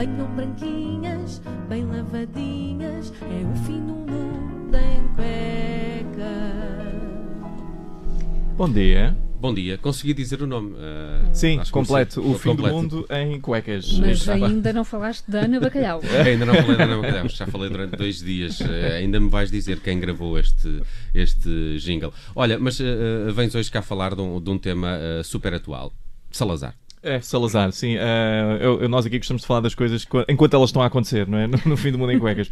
Venham branquinhas, bem lavadinhas, é o fim do mundo em cuecas. Bom dia. Bom dia, consegui dizer o nome. uh, Sim, completo. O fim Completo. do mundo em cuecas. Mas ainda não falaste da Ana Bacalhau. Ainda não falei da Ana Bacalhau, já falei durante dois dias. eh, ainda me vais dizer quem gravou este, este jingle. Olha, mas eh, vens hoje cá falar de um, de um tema super atual: Salazar. É, Salazar, sim. Ah, eu- nós aqui gostamos de falar das coisas co- enquanto elas estão a acontecer, não é? No, no fim do mundo em cuecas.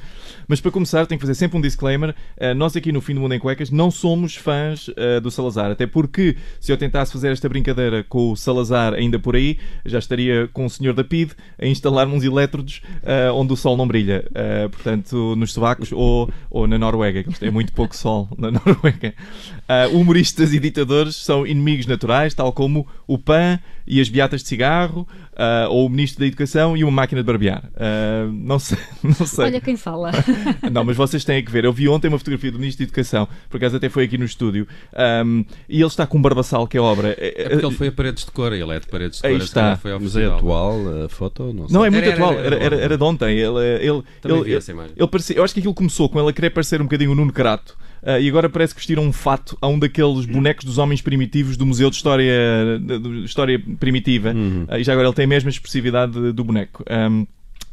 Mas para começar, tenho que fazer sempre um disclaimer. Ah, nós aqui no fim do mundo em cuecas não somos fãs ah, do Salazar. Até porque se eu tentasse fazer esta brincadeira com o Salazar ainda por aí, já estaria com o senhor da PID a instalar uns elétrodos onde o sol não brilha. Portanto, nos sobacos ou, ou na Noruega, que têm muito pouco sol na Noruega. Humoristas e ditadores são inimigos naturais, tal como o PAN e as beatas de cigarro, ah, ou o Ministro da Educação e uma máquina de barbear. Ah, não sei. Não, sei. Olha quem fala. não, mas vocês têm que ver. Eu vi ontem uma fotografia do Ministro da Educação, por acaso até foi aqui no estúdio, ahm, e ele está com um barbaçal que é obra. É porque ele foi a Paredes de Cor, ele é de Paredes de Aí Cor, se está. foi ao Mas é atual a foto? Não sei. Não, é muito Era, atual. era, Era, era, era. era de ontem. Ele, ele, Também ele, vi essa imagem. ele parecia, eu acho que aquilo começou com ele a querer parecer um bocadinho o Nuno Crato. Ah, e agora parece que vestiram um fato a um daqueles bonecos dos homens primitivos do Museu de História, de, de História Primitiva. Uhum. Ah, e já agora ele tem a mesma expressividade do boneco. Ahm,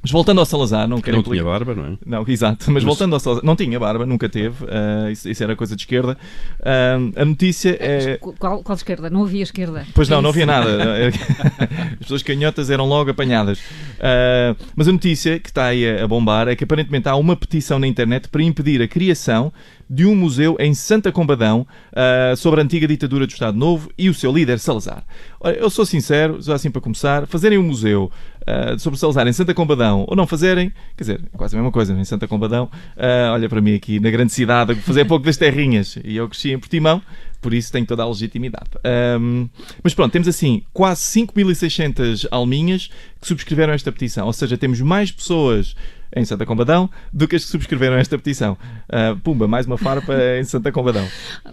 mas voltando ao Salazar, não quero Não implicar- tinha barba, não é? não, exato. Mas, voltando ao Salazar, não tinha barba, nunca teve. ah, isso, isso era coisa de esquerda. Ah, a notícia é. Qual, qual esquerda? Não havia esquerda. Pois não, não Isso. havia nada. As pessoas canhotas eram logo apanhadas. Ah, mas a notícia que está aí a bombar é que aparentemente há uma petição na internet para impedir a criação de um museu em Santa Combadão ah, sobre a antiga ditadura do Estado Novo e o seu líder Salazar. Olha, eu sou sincero, já assim para começar, fazerem um museu ah, sobre Salazar em Santa Combadão ou não fazerem, quer dizer, é quase a mesma coisa, em Santa Combadão, ah, olha para mim aqui na grande cidade, fazer pouco das terrinhas e eu cresci em Portimão, por isso tenho toda a legitimidade. Ahm, mas pronto, temos assim quase 5.600 alminhas que subscreveram esta petição, ou seja, temos mais pessoas em Santa Combadão do que as que subscreveram esta petição. Ah, pumba, mais uma farpa em Santa Combadão.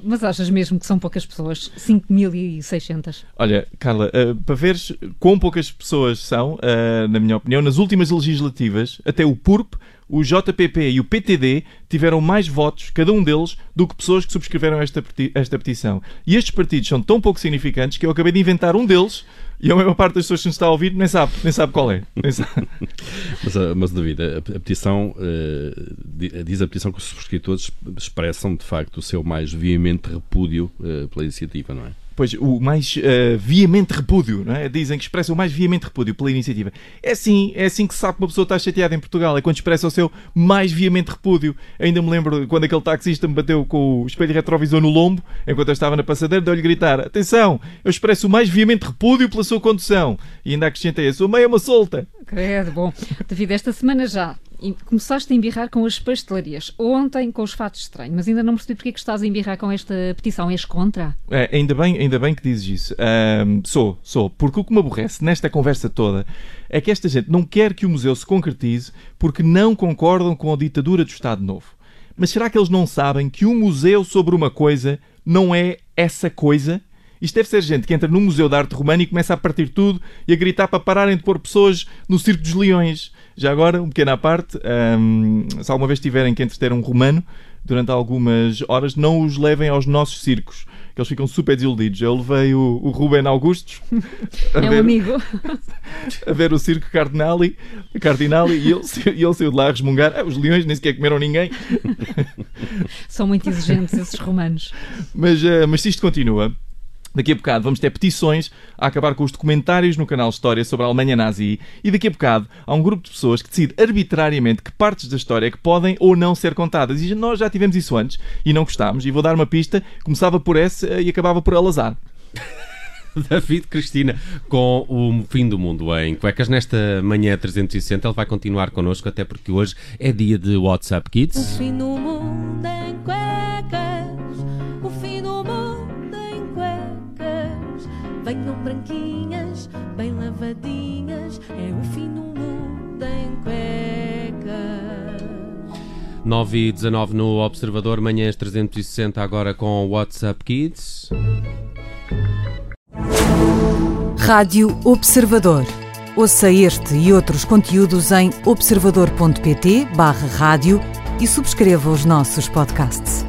Mas achas mesmo que são poucas pessoas? 5.600. Olha, Carla, ah, para veres quão poucas pessoas são, ah, na minha opinião, nas últimas legislativas, até o PURP, o JPP e o PTD tiveram mais votos, cada um deles, do que pessoas que subscreveram esta, esta petição. E estes partidos são tão pouco significantes que eu acabei de inventar um deles e a maior parte das pessoas que nos está a ouvir nem sabe, nem sabe qual é. Sabe. Mas, ah, mas a, petição, di- diz a petição que os subscritores expressam de facto o seu mais veemente repúdio eh, pela iniciativa, não é? Pois, o mais ah, veemente repúdio, não é? Dizem que expressa o mais veemente repúdio pela iniciativa. É assim, é assim que se sabe que uma pessoa está chateada em Portugal, é quando expressa o seu mais veemente repúdio. Ainda me lembro quando aquele taxista me bateu com o espelho retrovisor no lombo, enquanto eu estava na passadeira, deu-lhe gritar: Atenção, eu expresso o mais veemente repúdio pela sua condução. E ainda acrescentei: A sua meia é uma solta. Credo, bom. David, esta semana já começaste a embirrar com as pastelarias. Ontem com os fatos estranhos, mas ainda não percebi porque é que estás a embirrar com esta petição. És contra? É, ainda, bem, ainda bem que dizes isso. Ahm, sou, sou. Porque o que me aborrece nesta conversa toda é que esta gente não quer que o museu se concretize porque não concordam com a ditadura do Estado Novo. Mas será que eles não sabem que um museu sobre uma coisa não é essa coisa? Isto deve ser gente que entra num museu de arte romana e começa a partir tudo e a gritar para pararem de pôr pessoas no Circo dos Leões. Já agora, um pequeno à parte, ahm, se alguma vez tiverem que entreter um romano durante algumas horas, não os levem aos nossos circos, que eles ficam super desiludidos. Eu levei o, o Ruben Augustos a, É um ver, amigo. a ver o circo Cardinali, Cardinali e ele, e ele saiu de lá a resmungar. "Ah, os leões nem sequer comeram ninguém. São muito exigentes esses romanos. Mas, eh, mas se isto continua, daqui a bocado vamos ter petições a acabar com os documentários no canal História sobre a Alemanha nazi e daqui a bocado há um grupo de pessoas que decide arbitrariamente que partes da história é que podem ou não ser contadas. E nós já tivemos isso antes e não gostámos. E vou dar uma pista, começava por S eh, e acabava por Alazar. David Cristina com o fim do mundo em cuecas nesta manhã 360. Ele vai continuar connosco, até porque hoje é dia de WhatsApp O Kids. fim do mundo em Venham branquinhas, bem lavadinhas, é o fim do mundo em cuecas. 9 e 19 no Observador, manhãs 360 agora com WhatsApp Kids. Rádio Observador. Ouça este e outros conteúdos em observador.pt/barra rádio e subscreva os nossos podcasts.